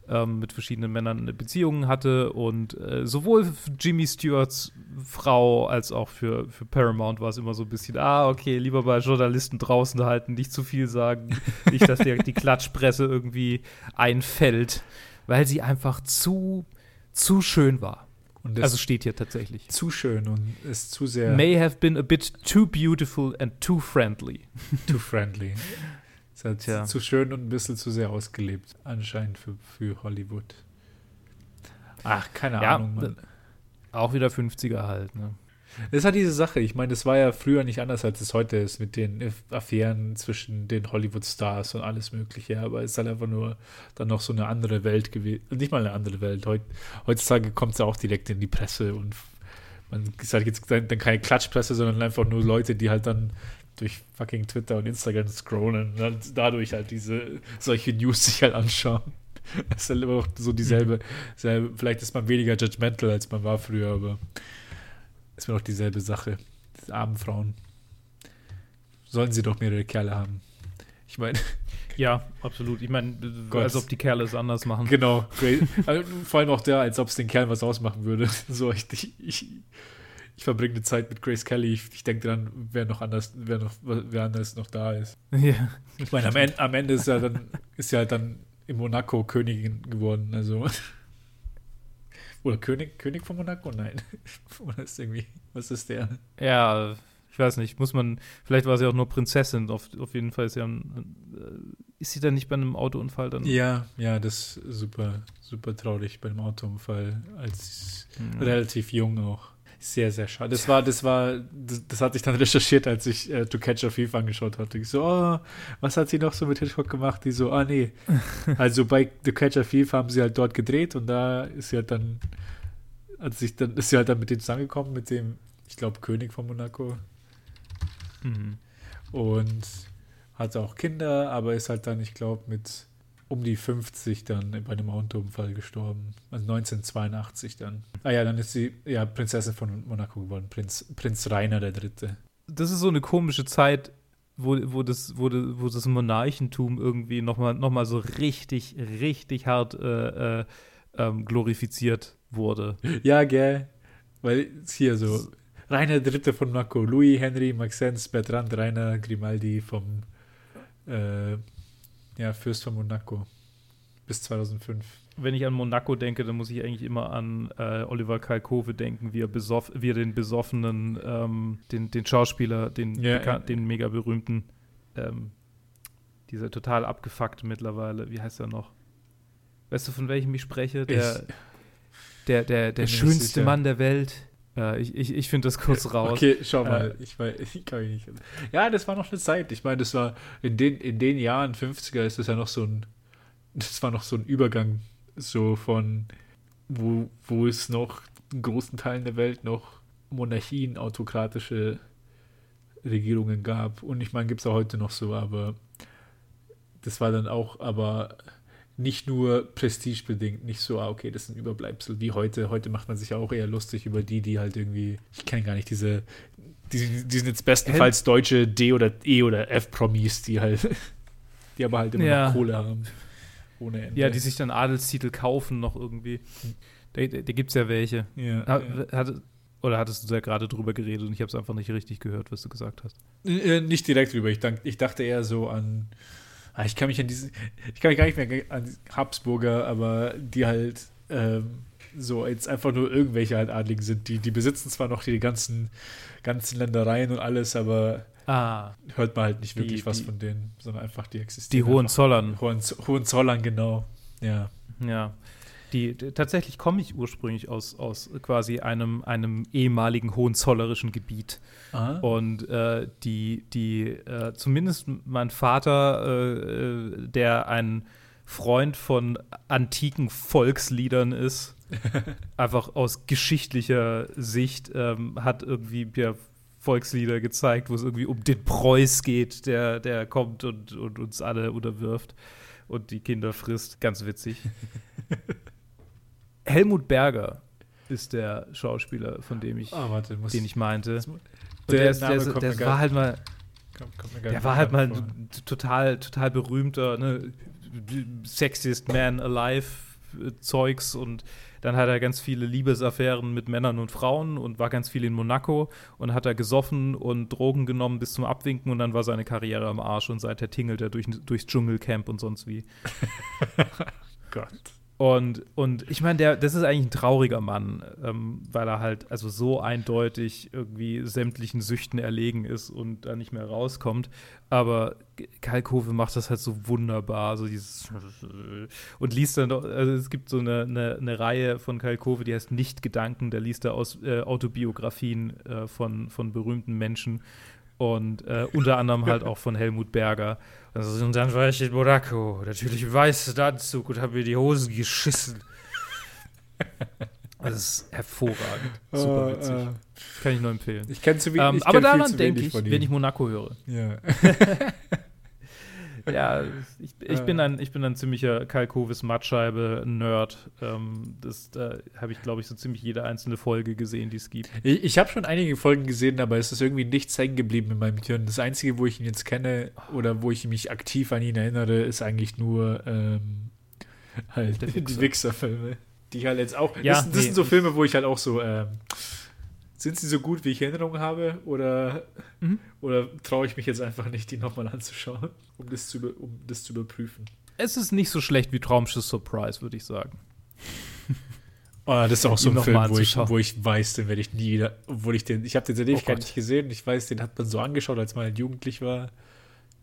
ähm, mit verschiedenen Männern Beziehungen hatte und äh, sowohl für Jimmy Stewarts Frau als auch für, für Paramount war es immer so ein bisschen, ah, okay, lieber bei Journalisten draußen halten, nicht zu viel sagen, nicht, dass die, die Klatschpresse irgendwie einfällt, weil sie einfach zu, zu schön war also steht hier tatsächlich. Zu schön und ist zu sehr. May have been a bit too beautiful and too friendly. too friendly. Ist halt Tja. zu schön und ein bisschen zu sehr ausgelebt, anscheinend für, für Hollywood. Ach, keine ja, Ahnung, Mann. Auch wieder 50er halt, ne? Das ist halt diese Sache. Ich meine, das war ja früher nicht anders, als es heute ist, mit den Affären zwischen den Hollywood-Stars und alles Mögliche. Aber es ist halt einfach nur dann noch so eine andere Welt gewesen. Nicht mal eine andere Welt. Heut, heutzutage kommt es ja auch direkt in die Presse und man ist halt jetzt dann keine Klatschpresse, sondern einfach nur Leute, die halt dann durch fucking Twitter und Instagram scrollen und dann dadurch halt diese solche News sich halt anschauen. Das ist halt immer noch so dieselbe, dieselbe, vielleicht ist man weniger judgmental, als man war früher, aber ist mir doch dieselbe Sache. Diese armen Frauen. Sollen sie doch mehrere Kerle haben. Ich meine. Ja, absolut. Ich meine, als ob die Kerle es anders machen. Genau. Also, vor allem auch der, als ob es den Kerlen was ausmachen würde. So, ich, ich, ich verbringe eine Zeit mit Grace Kelly. Ich, ich denke dran, wer noch anders, wer noch, wer anders noch da ist. Ja. Ich meine, am Ende, am Ende ist ja dann, ist ja dann in Monaco Königin geworden. Also. Oder König, König von Monaco? Nein. Oder ist irgendwie, was ist der? Ja, ich weiß nicht, muss man, vielleicht war sie auch nur Prinzessin, auf, auf jeden Fall ist sie, ein, äh, ist sie dann nicht bei einem Autounfall dann? Ja, ja, das ist super, super traurig bei einem Autounfall, als mhm. relativ jung auch. Sehr, sehr schade. Das war, das war, das, das hatte ich dann recherchiert, als ich äh, To Catch a Thief angeschaut hatte. Ich so, oh, was hat sie noch so mit Hitchcock gemacht? Die so, ah nee. also bei To Catch a Thief haben sie halt dort gedreht und da ist sie halt dann, hat sich dann, ist sie halt dann mit denen zusammengekommen, mit dem, ich glaube, König von Monaco. Mhm. Und hatte auch Kinder, aber ist halt dann, ich glaube, mit um die 50 dann bei einem Autounfall gestorben. Also 1982 dann. Ah ja, dann ist sie ja Prinzessin von Monaco geworden, Prinz, Prinz Rainer der Dritte. Das ist so eine komische Zeit, wo, wo, das, wo, wo das Monarchentum irgendwie nochmal noch mal so richtig, richtig hart äh, äh, ähm, glorifiziert wurde. Ja, gell. Weil es hier so Rainer Dritte von Monaco, Louis Henry Maxence Bertrand Rainer Grimaldi vom äh, ja, Fürst von Monaco bis 2005. Wenn ich an Monaco denke, dann muss ich eigentlich immer an äh, Oliver Kalkofe denken, wie er, besoff, wie er den besoffenen, ähm, den, den Schauspieler, den, Ja, ja. den mega berühmten, ähm, dieser total abgefuckte mittlerweile, wie heißt er noch? Weißt du, von welchem ich spreche? Der, Ich- der, der, der nicht schönste. Mann der Welt. Äh, ich ich, ich finde das kurz raus. Okay, schau mal. ich, weiß, ich kann mich nicht. Ja, das war noch eine Zeit. Ich meine, das war in den, in den Jahren 50er ist das ja noch so ein, das war noch so ein Übergang so von, wo, wo es noch in großen Teilen der Welt noch Monarchien, autokratische Regierungen gab. Und ich meine, gibt es auch heute noch so, aber das war dann auch, aber nicht nur prestigebedingt, nicht so, ah, okay, das sind Überbleibsel wie heute. Heute macht man sich auch eher lustig über die, die halt irgendwie, ich kenne gar nicht diese, die, die sind jetzt bestenfalls deutsche D oder E oder F-Promis, die halt, die aber halt immer Ja. noch Kohle haben. Ohne Ende. Ja, die sich dann Adelstitel kaufen noch irgendwie. Da, da, da gibt es ja welche. ja, Ha- ja. Hat, oder hattest du da gerade drüber geredet und ich habe es einfach nicht richtig gehört, was du gesagt hast? Äh, Nicht direkt drüber. Ich, dank, ich dachte eher so an. Ah, Ich kann mich an diese. Ich kann mich gar nicht mehr an Habsburger, aber die halt ähm, so jetzt einfach nur irgendwelche halt Adligen sind. Die, die besitzen zwar noch die ganzen, ganzen Ländereien und alles, aber Ah, hört man halt nicht Die- wirklich was die- von denen, sondern einfach die die existieren. einfach. Hohenzollern. Hohen, Hohenzollern, genau. Ja. Ja. Die, d- tatsächlich komme ich ursprünglich aus, aus quasi einem, einem ehemaligen hohenzollerischen Gebiet. Ah. Und äh, die, die äh, zumindest mein Vater, äh, äh, der ein Freund von antiken Volksliedern ist, einfach aus geschichtlicher Sicht, ähm, hat irgendwie mir Volkslieder gezeigt, wo es irgendwie um den Preuß geht, der, der kommt und, und uns alle unterwirft und die Kinder frisst. Ganz witzig. Helmut Berger ist der Schauspieler, von dem ich, Ah, warte, muss den ich meinte. Das- der gar- war halt mal, kommt- kommt der war halt mal ein total, total berühmter, ne, sexiest man alive äh, Zeugs und dann hat er ganz viele Liebesaffären mit Männern und Frauen und war ganz viel in Monaco und hat er gesoffen und Drogen genommen bis zum Abwinken und dann war seine Karriere am Arsch und seither tingelt er durch, durchs Dschungelcamp und sonst wie. Gott. Und, und ich meine, das ist eigentlich ein trauriger Mann, ähm, weil er halt also so eindeutig irgendwie sämtlichen Süchten erlegen ist und da nicht mehr rauskommt. Aber Kalkofe macht das halt so wunderbar, so dieses und liest dann, doch- also es gibt so eine, eine, eine Reihe von Kalkofe, die heißt Nicht-Gedanken, da liest er aus äh, Autobiografien äh, von, von berühmten Menschen und äh, unter anderem halt auch von Helmut Berger. Also, und dann war ich in Monaco, natürlich weißer Anzug und habe mir die Hosen geschissen. Das ist hervorragend. Super Ah, witzig. ah. Kann ich nur empfehlen. Ich kenne zu wenig. Ähm, aber daran denke ich, wenn ich Monaco höre. Ja. Ja, ich, ich, bin, ein, ich bin ein ziemlicher Kalkovis Mattscheibe-Nerd. Ähm, das da habe ich, glaube ich, so ziemlich jede einzelne Folge gesehen, die es gibt. Ich, ich habe schon einige Folgen gesehen, aber es ist irgendwie nichts hängen geblieben in meinem Hirn. Das Einzige, wo ich ihn jetzt kenne oder wo ich mich aktiv an ihn erinnere, ist eigentlich nur ähm, halt die Wichser. Wichser-Filme. Die ich halt jetzt auch. Ja, das, das nee, sind so Filme, wo ich halt auch so. Ähm, sind sie so gut, wie ich Erinnerungen habe? Oder, Mhm. oder traue ich mich jetzt einfach nicht, die nochmal anzuschauen, um das, zu, um das zu überprüfen? Es ist nicht so schlecht wie Traumschiff Surprise, würde ich sagen. Oh, das ist auch so ein Film, wo ich, wo ich weiß, den werde ich nie wieder, obwohl ich den, ich habe den seit Ewigkeit Gott. nicht gesehen. Ich weiß, den hat man so angeschaut, als man halt jugendlich war.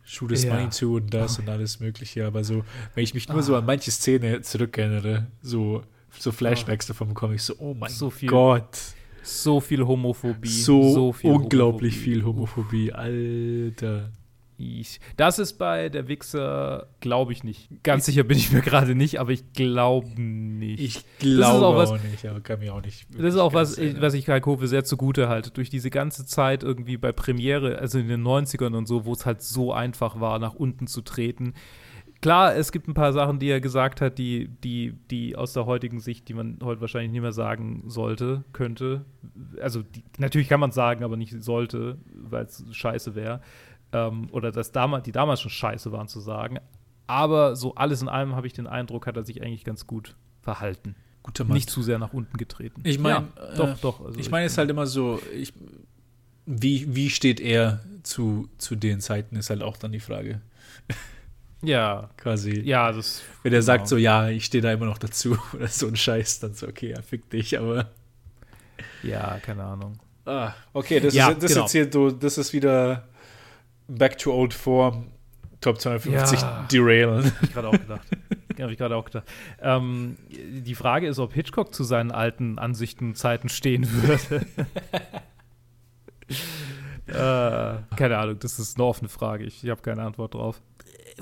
Shoot is Ja. mine too und das und alles mögliche. Aber so, wenn ich mich nur so an manche Szene zurückerinnere, so, so Flashbacks davon bekomme ich so, oh mein So Gott. So viel Homophobie. So, viel unglaublich Homophobie. viel Homophobie, Alter. Ich. Das ist bei der Wichser, glaube ich nicht. Ganz sicher bin ich mir gerade nicht, aber ich glaube nicht. Ich glaube auch auch, was- nicht, aber kann mich auch nicht. das ist auch was, ich, was ich Kalkofe sehr zugute halte. Durch diese ganze Zeit irgendwie bei Premiere, also in den 90ern und so, wo es halt so einfach war, nach unten zu treten, klar, es gibt ein paar Sachen, die er gesagt hat, die, die, die aus der heutigen Sicht, die man heute wahrscheinlich nicht mehr sagen sollte, könnte. Also die, natürlich kann man es sagen, aber nicht sollte, weil es scheiße wäre. Ähm, oder dass damals, die damals schon scheiße waren zu sagen. Aber so alles in allem habe ich den Eindruck, hat er sich eigentlich ganz gut verhalten. Guter Mann. Nicht zu sehr nach unten getreten. Ich meine, ja, äh, doch, doch. Also ich meine, es ist halt immer so, ich, wie, wie steht er zu, zu den Zeiten, ist halt auch dann die Frage. Ja, Quasi. ja, das. Wenn er sagt genau. so, ja, ich stehe da immer noch dazu oder so ein Scheiß, dann so, okay, ja, fick dich, aber. Ja, keine Ahnung. Ah, okay, das, Ja, ist, das, genau. ist hier, so, das ist wieder back to old form, Top 250 Ja. derailen. Hab ich gerade auch gedacht. Habe ich gerade auch gedacht. Ähm, die Frage ist, ob Hitchcock zu seinen alten Ansichten Zeiten stehen würde. äh, keine Ahnung, das ist eine offene Frage. Ich, ich habe keine Antwort drauf.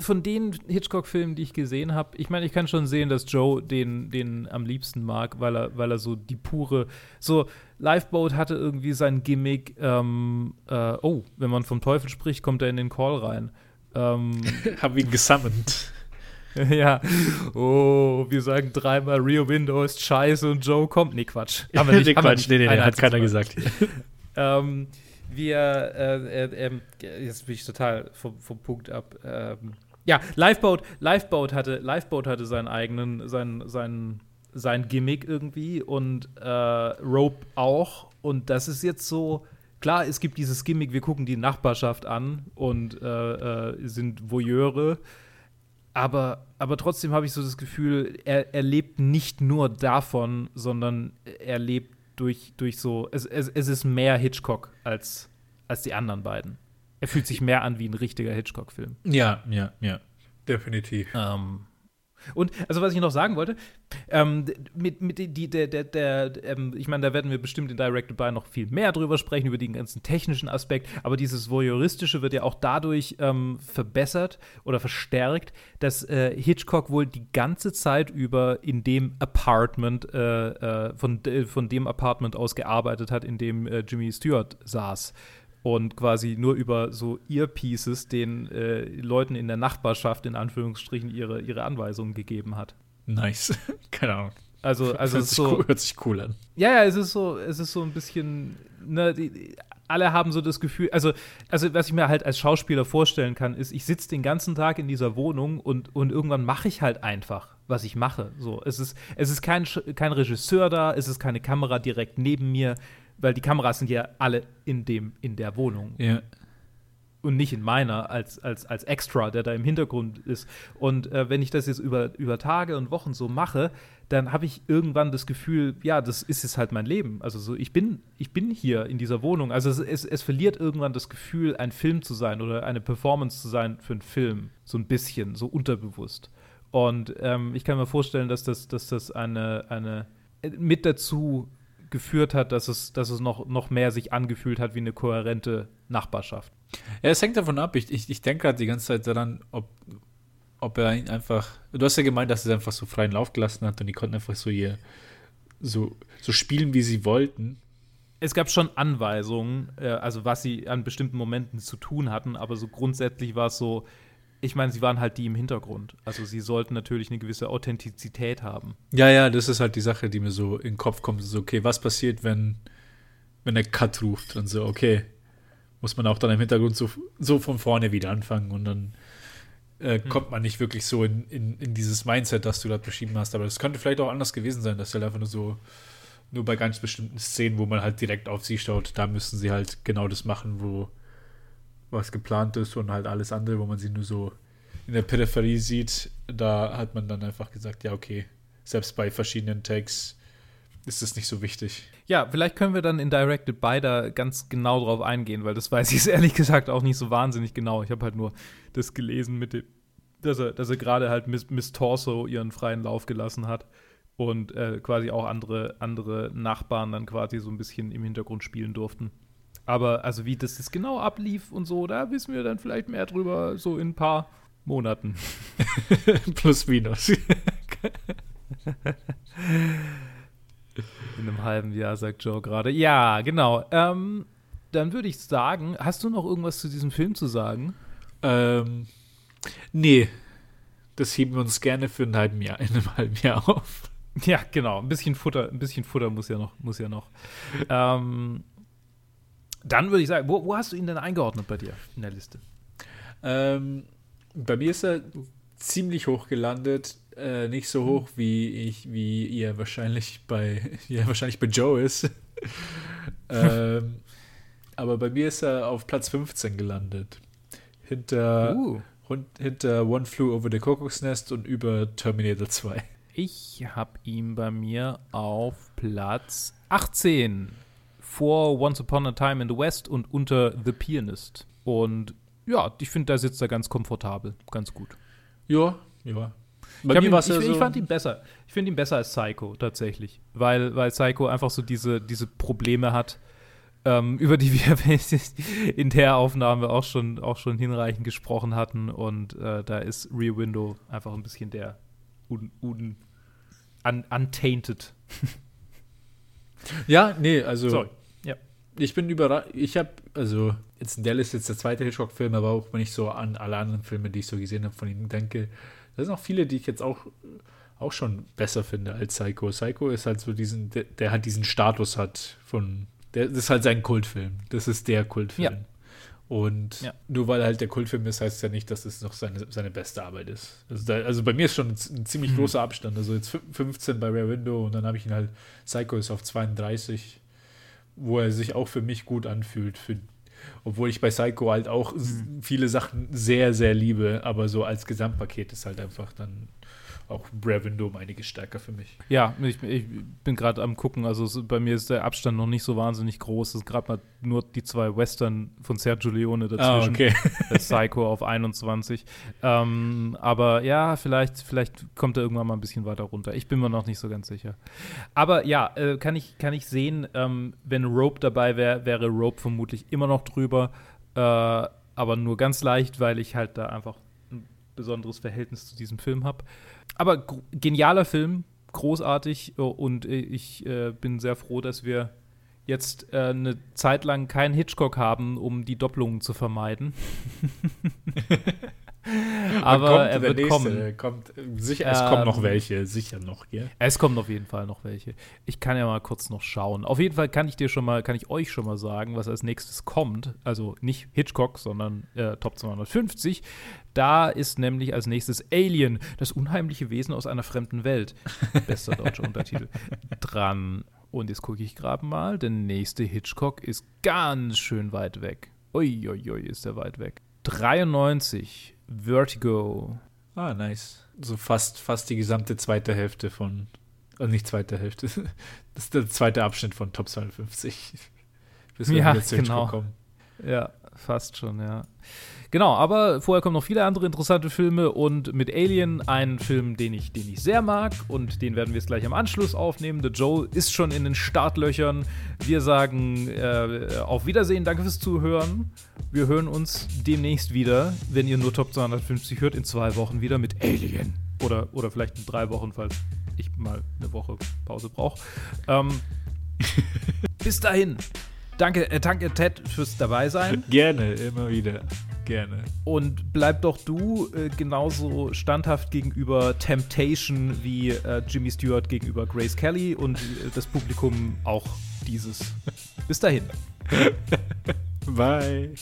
Von den Hitchcock-Filmen, die ich gesehen habe, ich meine, ich kann schon sehen, dass Joe den, den am liebsten mag, weil er, weil er so die pure, so Lifeboat hatte irgendwie sein Gimmick, ähm, äh, oh, wenn man vom Teufel spricht, kommt er in den Call rein. Ähm, Hab ihn gesammelt. ja. Oh, wir sagen dreimal Rear Window ist scheiße und Joe kommt. Nee, Quatsch. Haben wir nicht. nee, haben wir Quatsch, nicht. nee, nee, hat keiner Mal. gesagt. Ähm, wir, äh, äh, ähm, jetzt bin ich total vom, vom Punkt ab. Ähm, ja, Lifeboat, Lifeboat hatte, Lifeboat hatte seinen eigenen, sein, sein, sein Gimmick irgendwie und äh, Rope auch. Und das ist jetzt so, klar, es gibt dieses Gimmick, wir gucken die Nachbarschaft an und äh, äh, sind Voyeure. Aber, aber trotzdem habe ich so das Gefühl, er, er lebt nicht nur davon, sondern er lebt durch, durch so, es, es, es ist mehr Hitchcock als, als die anderen beiden. Er fühlt sich mehr an wie ein richtiger Hitchcock-Film. Ja, ja, ja. Definitiv. Ähm, und also was ich noch sagen wollte, ähm, mit, mit die, die, der, der, der ähm, ich meine, da werden wir bestimmt in Directed By noch viel mehr drüber sprechen, über den ganzen technischen Aspekt, aber dieses Voyeuristische wird ja auch dadurch ähm, verbessert oder verstärkt, dass äh, Hitchcock wohl die ganze Zeit über in dem Apartment, äh, äh, von, äh, von dem Apartment aus gearbeitet hat, in dem äh, Jimmy Stewart saß und quasi nur über so Earpieces den äh, Leuten in der Nachbarschaft in Anführungsstrichen ihre, ihre Anweisungen gegeben hat. Nice. Keine Ahnung. Also, also hört, sich so, cool, hört sich cool an. ja, ja, es ist so, es ist so ein bisschen, ne, die, die, alle haben so das Gefühl, also, also was ich mir halt als Schauspieler vorstellen kann, ist, ich sitze den ganzen Tag in dieser Wohnung und, und irgendwann mache ich halt einfach, was ich mache. So, es ist, es ist kein, kein Regisseur da, es ist keine Kamera direkt neben mir, weil die Kameras sind ja alle in dem, in der Wohnung Ja. und nicht in meiner als, als, als Extra, der da im Hintergrund ist. Und äh, wenn ich das jetzt über, über Tage und Wochen so mache, dann habe ich irgendwann das Gefühl, ja, das ist jetzt halt mein Leben. Also so, ich bin, ich bin hier in dieser Wohnung. Also es, es, es verliert irgendwann das Gefühl, ein Film zu sein oder eine Performance zu sein für einen Film. So ein bisschen, so unterbewusst. Und ähm, ich kann mir vorstellen, dass das, dass das eine, eine mit dazu geführt hat, dass es, dass es noch, noch mehr sich angefühlt hat wie eine kohärente Nachbarschaft. Ja, es hängt davon ab. Ich, ich, ich denke halt die ganze Zeit daran, ob, ob er ihn einfach. Du hast ja gemeint, dass er es einfach so freien Lauf gelassen hat und die konnten einfach so hier so, so spielen, wie sie wollten. Es gab schon Anweisungen, äh, also was sie an bestimmten Momenten zu tun hatten, aber so grundsätzlich war es so, ich meine, sie waren halt die im Hintergrund. Also sie sollten natürlich eine gewisse Authentizität haben. Ja, ja, das ist halt die Sache, die mir so in den Kopf kommt. So, okay, was passiert, wenn, wenn er Cut ruft? Und so, okay, muss man auch dann im Hintergrund so, so von vorne wieder anfangen und dann äh, kommt man nicht wirklich so in, in, in dieses Mindset, das du da beschrieben hast. Aber das könnte vielleicht auch anders gewesen sein, dass halt einfach nur so, nur bei ganz bestimmten Szenen, wo man halt direkt auf sie schaut, da müssen sie halt genau das machen, wo was geplant ist und halt alles andere, wo man sie nur so in der Peripherie sieht, da hat man dann einfach gesagt, ja, okay, selbst bei verschiedenen Takes ist es nicht so wichtig. Ja, vielleicht können wir dann in Directed By da ganz genau drauf eingehen, weil das weiß ich ehrlich gesagt auch nicht so wahnsinnig genau. Ich habe halt nur das gelesen mit dem, dass er, dass er gerade halt Miss, Miss Torso ihren freien Lauf gelassen hat und äh, quasi auch andere, andere Nachbarn dann quasi so ein bisschen im Hintergrund spielen durften. Aber also wie das jetzt genau ablief und so, da wissen wir dann vielleicht mehr drüber, so in ein paar Monaten. Plus minus. In einem halben Jahr, sagt Joe gerade. Ja, genau. Ähm, dann würde ich sagen, hast du noch irgendwas zu diesem Film zu sagen? ähm, nee. das heben wir uns gerne für einen halben Jahr, in einem halben Jahr auf. Ja, genau. Ein bisschen Futter, ein bisschen Futter muss ja noch, muss ja noch. Ähm, dann würde ich sagen, wo, wo, hast du ihn denn eingeordnet bei dir in der Liste? Ähm, bei mir ist er ziemlich hoch gelandet. Äh, nicht so hoch wie ich, wie ihr wahrscheinlich bei, wie wahrscheinlich bei Joe ist. ähm, aber bei mir ist er auf Platz 15 gelandet. Hinter, uh. hinter One Flew Over the Cuckoo's Nest und über Terminator 2. Ich habe ihn bei mir auf Platz 18 vor Once Upon a Time in the West und unter The Pianist. Und ja, ich finde, da sitzt er ganz komfortabel, ganz gut. Ja, ja. Bei ich, ihn, ich, so ich, fand ihn besser. Ich finde ihn besser als Psycho tatsächlich, weil, weil Psycho einfach so diese, diese Probleme hat, ähm, über die wir in der Aufnahme auch schon, auch schon hinreichend gesprochen hatten. Und äh, da ist Rear Window einfach ein bisschen der un, un, un, untainted. ja, nee, also. Sorry. Ich bin überrascht. Ich habe, also, jetzt in der Liste jetzt der zweite Hitchcock-Film, aber auch wenn ich so an alle anderen Filme, die ich so gesehen habe, von ihm denke, da sind auch viele, die ich jetzt auch, auch schon besser finde als Psycho. Psycho ist halt so diesen, der, der halt diesen Status hat von, der, das ist halt sein Kultfilm. Das ist der Kultfilm. Ja. Und ja. nur weil halt der Kultfilm ist, heißt es ja nicht, dass es noch seine, seine beste Arbeit ist. Also, da, also bei mir ist schon ein, ein ziemlich mhm. großer Abstand. Also jetzt 15 bei Rare Window und dann habe ich ihn halt, Psycho ist auf 32, wo er sich auch für mich gut anfühlt. Für, obwohl ich bei Psycho halt auch mhm. viele Sachen sehr, sehr liebe, aber so als Gesamtpaket ist halt einfach dann auch um einiges stärker für mich. Ja, ich, ich bin gerade am gucken, also bei mir ist der Abstand noch nicht so wahnsinnig groß. Es sind gerade mal nur die zwei Western von Sergio Leone dazwischen. Ah, okay. Psycho auf 21. Ähm, aber ja, vielleicht, vielleicht kommt er irgendwann mal ein bisschen weiter runter. Ich bin mir noch nicht so ganz sicher. Aber ja, äh, kann, ich, kann ich sehen, ähm, wenn Rope dabei wäre, wäre Rope vermutlich immer noch drüber. Äh, aber nur ganz leicht, weil ich halt da einfach ein besonderes Verhältnis zu diesem Film habe aber genialer Film, großartig und ich äh, bin sehr froh, dass wir jetzt äh, eine Zeit lang keinen Hitchcock haben, um die Doppelungen zu vermeiden. Aber er wird nächste, kommen. Kommt, sicher, es ähm, kommen noch ähm, welche, sicher noch, ja. Es kommen auf jeden Fall noch welche. Ich kann ja mal kurz noch schauen. Auf jeden Fall kann ich dir schon mal, kann ich euch schon mal sagen, was als nächstes kommt. Also nicht Hitchcock, sondern äh, Top 250. Da ist nämlich als nächstes Alien, das unheimliche Wesen aus einer fremden Welt. Bester deutscher Untertitel. Dran. Und jetzt gucke ich gerade mal. Der nächste Hitchcock ist ganz schön weit weg. Uiuiui, ist der weit weg. 93. Vertigo. Ah, nice. So fast, fast die gesamte zweite Hälfte von, also nicht zweite Hälfte, das ist der zweite Abschnitt von Top 52. Bis wir ja, genau. Kommen. Ja, fast schon, ja. Genau, aber vorher kommen noch viele andere interessante Filme und mit Alien einen Film, den ich, den ich sehr mag und den werden wir jetzt gleich am Anschluss aufnehmen. The Joe ist schon in den Startlöchern. Wir sagen äh, auf Wiedersehen, danke fürs Zuhören. Wir hören uns demnächst wieder, wenn ihr nur Top 250 hört, in zwei Wochen wieder mit Alien. Oder, oder vielleicht in drei Wochen, falls ich mal eine Woche Pause brauche. Ähm, bis dahin. Danke, äh, danke Ted fürs Dabeisein. Gerne, immer wieder. Gerne. Und bleib doch du äh, genauso standhaft gegenüber Temptation wie äh, Jimmy Stewart gegenüber Grace Kelly und äh, das Publikum auch dieses. Bis dahin. Bye.